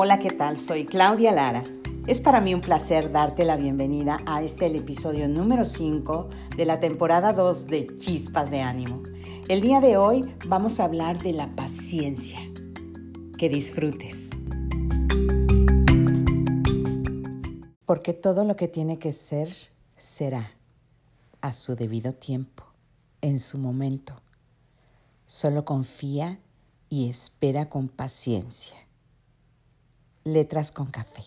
Hola, ¿qué tal? Soy Claudia Lara. Es para mí un placer darte la bienvenida a este el episodio número 5 de la temporada 2 de Chispas de Ánimo. El día de hoy vamos a hablar de la paciencia. Que disfrutes. Porque todo lo que tiene que ser, será a su debido tiempo, en su momento. Solo confía y espera con paciencia. Letras con café.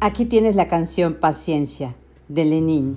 Aquí tienes la canción Paciencia de Lenin.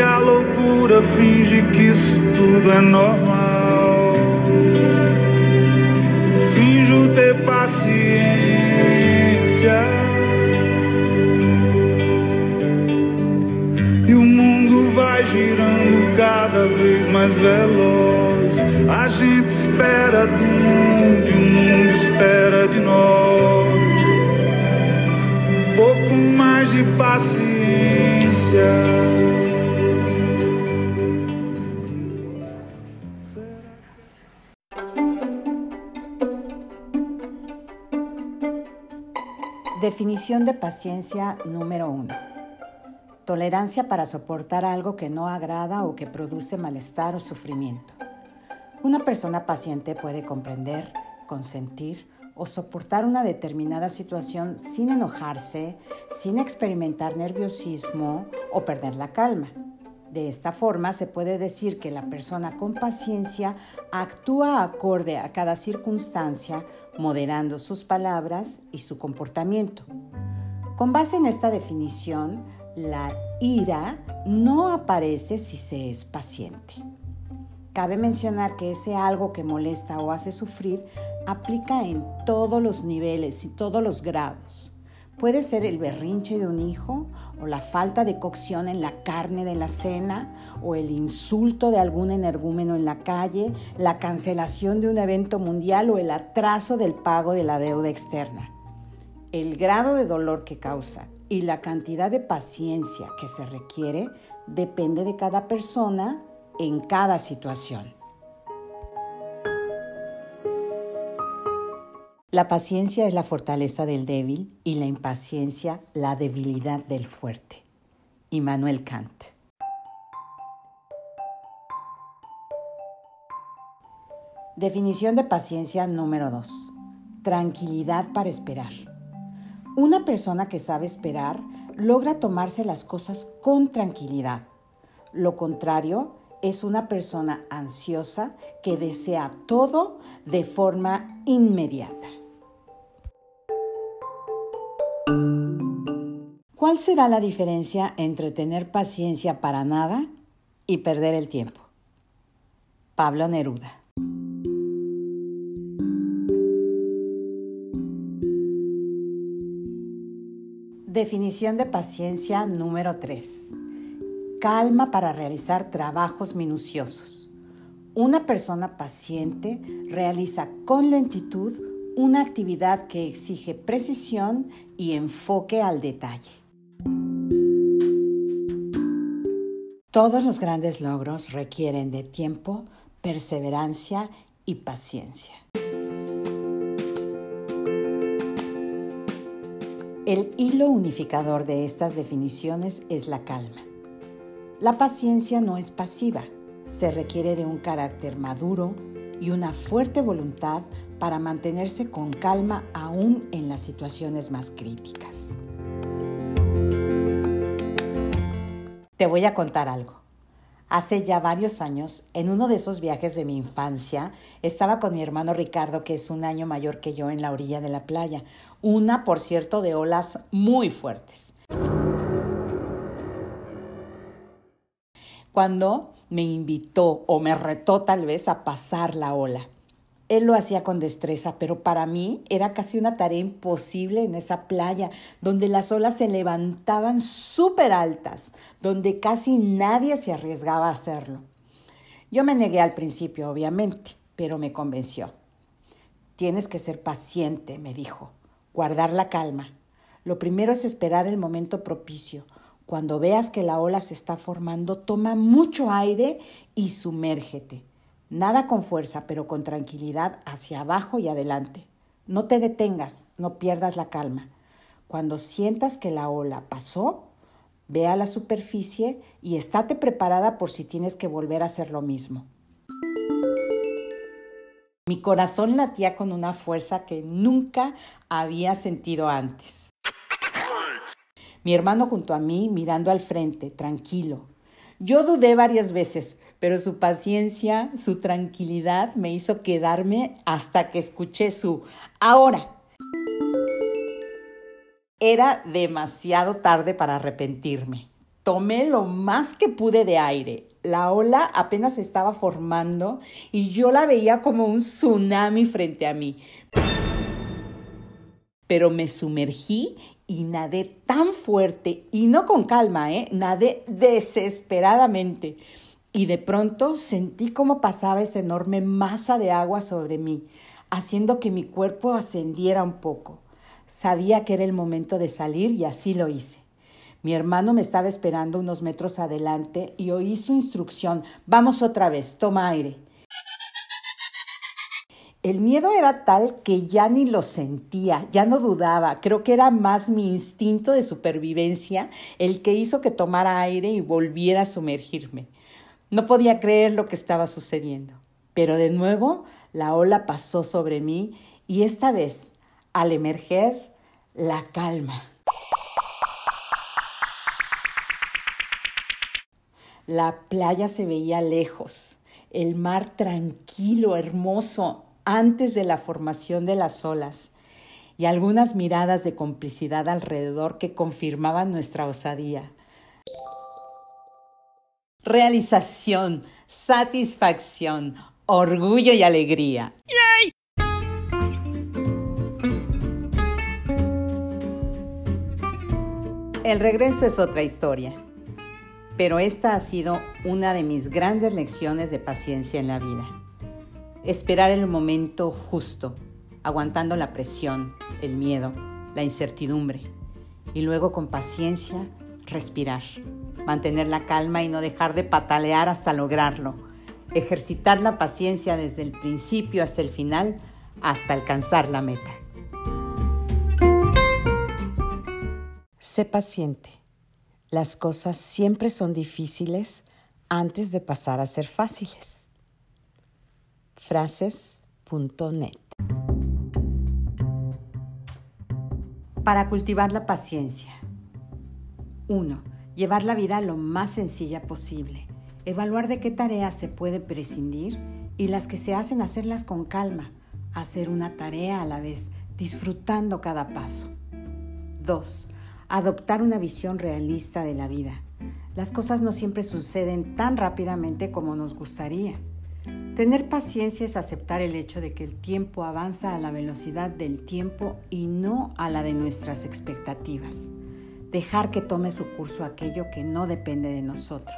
e a loucura finge que isso tudo é normal. Finjo ter paciência. E o mundo vai girando cada vez mais veloz. A gente espera do mundo e o mundo espera de nós. Um pouco mais de paciência. Definición de paciencia número uno. Tolerancia para soportar algo que no agrada o que produce malestar o sufrimiento. Una persona paciente puede comprender, consentir o soportar una determinada situación sin enojarse, sin experimentar nerviosismo o perder la calma. De esta forma se puede decir que la persona con paciencia actúa acorde a cada circunstancia, moderando sus palabras y su comportamiento. Con base en esta definición, la ira no aparece si se es paciente. Cabe mencionar que ese algo que molesta o hace sufrir aplica en todos los niveles y todos los grados. Puede ser el berrinche de un hijo o la falta de cocción en la carne de la cena o el insulto de algún energúmeno en la calle, la cancelación de un evento mundial o el atraso del pago de la deuda externa. El grado de dolor que causa y la cantidad de paciencia que se requiere depende de cada persona en cada situación. La paciencia es la fortaleza del débil y la impaciencia la debilidad del fuerte. Immanuel Kant. Definición de paciencia número 2. Tranquilidad para esperar. Una persona que sabe esperar logra tomarse las cosas con tranquilidad. Lo contrario es una persona ansiosa que desea todo de forma inmediata. ¿Cuál será la diferencia entre tener paciencia para nada y perder el tiempo? Pablo Neruda. Definición de paciencia número 3. Calma para realizar trabajos minuciosos. Una persona paciente realiza con lentitud una actividad que exige precisión y enfoque al detalle. Todos los grandes logros requieren de tiempo, perseverancia y paciencia. El hilo unificador de estas definiciones es la calma. La paciencia no es pasiva, Se requiere de un carácter maduro y una fuerte voluntad para mantenerse con calma aún en las situaciones más críticas. Te voy a contar algo. Hace ya varios años, en uno de esos viajes de mi infancia, estaba con mi hermano Ricardo, que es un año mayor que yo, en la orilla de la playa. Una, por cierto, de olas muy fuertes. Cuando me invitó o me retó tal vez a pasar la ola. Él lo hacía con destreza, pero para mí era casi una tarea imposible en esa playa, donde las olas se levantaban súper altas, donde casi nadie se arriesgaba a hacerlo. Yo me negué al principio, obviamente, pero me convenció. Tienes que ser paciente, me dijo, guardar la calma. Lo primero es esperar el momento propicio. Cuando veas que la ola se está formando, toma mucho aire y sumérgete. Nada con fuerza, pero con tranquilidad hacia abajo y adelante. No te detengas, no pierdas la calma. Cuando sientas que la ola pasó, ve a la superficie y estate preparada por si tienes que volver a hacer lo mismo. Mi corazón latía con una fuerza que nunca había sentido antes. Mi hermano junto a mí mirando al frente, tranquilo. Yo dudé varias veces, pero su paciencia, su tranquilidad me hizo quedarme hasta que escuché su ahora. Era demasiado tarde para arrepentirme. Tomé lo más que pude de aire. La ola apenas estaba formando y yo la veía como un tsunami frente a mí. Pero me sumergí y nadé tan fuerte y no con calma, ¿eh? nadé desesperadamente y de pronto sentí cómo pasaba esa enorme masa de agua sobre mí, haciendo que mi cuerpo ascendiera un poco. Sabía que era el momento de salir y así lo hice. Mi hermano me estaba esperando unos metros adelante y oí su instrucción, vamos otra vez, toma aire. El miedo era tal que ya ni lo sentía, ya no dudaba. Creo que era más mi instinto de supervivencia el que hizo que tomara aire y volviera a sumergirme. No podía creer lo que estaba sucediendo. Pero de nuevo la ola pasó sobre mí y esta vez, al emerger, la calma. La playa se veía lejos, el mar tranquilo, hermoso, antes de la formación de las olas, y algunas miradas de complicidad alrededor que confirmaban nuestra osadía realización, satisfacción, orgullo y alegría. El regreso es otra historia, pero esta ha sido una de mis grandes lecciones de paciencia en la vida. Esperar el momento justo, aguantando la presión, el miedo, la incertidumbre, y luego con paciencia respirar mantener la calma y no dejar de patalear hasta lograrlo, ejercitar la paciencia desde el principio hasta el final, hasta alcanzar la meta. Sé paciente. Las cosas siempre son difíciles antes de pasar a ser fáciles. Frases.net Para cultivar la paciencia. 1 llevar la vida lo más sencilla posible, evaluar de qué tareas se puede prescindir y las que se hacen hacerlas con calma, hacer una tarea a la vez, disfrutando cada paso. 2. Adoptar una visión realista de la vida. Las cosas no siempre suceden tan rápidamente como nos gustaría. Tener paciencia es aceptar el hecho de que el tiempo avanza a la velocidad del tiempo y no a la de nuestras expectativas dejar que tome su curso aquello que no depende de nosotros.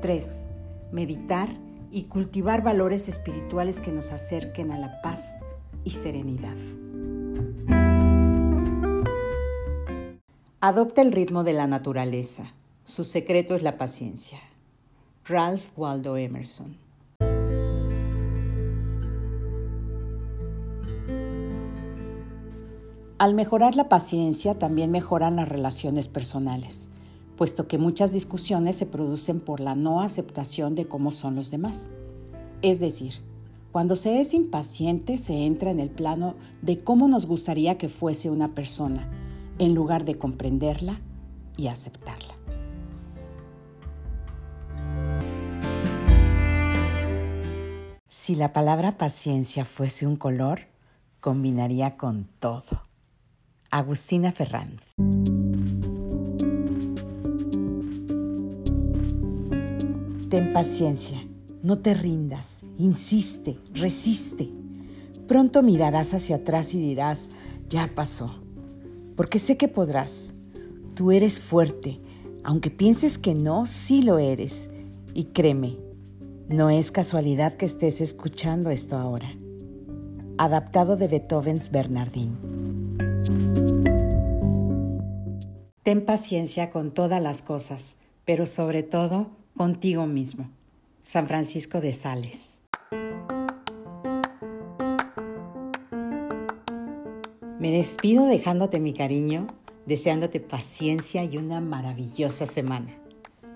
3. Meditar y cultivar valores espirituales que nos acerquen a la paz y serenidad. Adopta el ritmo de la naturaleza. Su secreto es la paciencia. Ralph Waldo Emerson. Al mejorar la paciencia también mejoran las relaciones personales. puesto que muchas discusiones se producen por la no aceptación de cómo son los demás. Es decir, cuando se es impaciente se entra en el plano de cómo nos gustaría que fuese una persona, en lugar de comprenderla y aceptarla. Si la palabra paciencia fuese un color, combinaría con todo. Agustina Ferrand. Ten paciencia, no te rindas, insiste, resiste. Pronto mirarás hacia atrás y dirás, ya pasó, porque sé que podrás. Tú eres fuerte, aunque pienses que no, sí lo eres. Y créeme, no es casualidad que estés escuchando esto ahora. Adaptado de Beethoven's Bernardín. Ten paciencia con todas las cosas, pero sobre todo contigo mismo. San Francisco de Sales. Me despido dejándote mi cariño, deseándote paciencia y una maravillosa semana.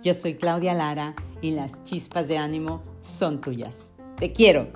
Yo soy Claudia Lara y las chispas de ánimo son tuyas. Te quiero.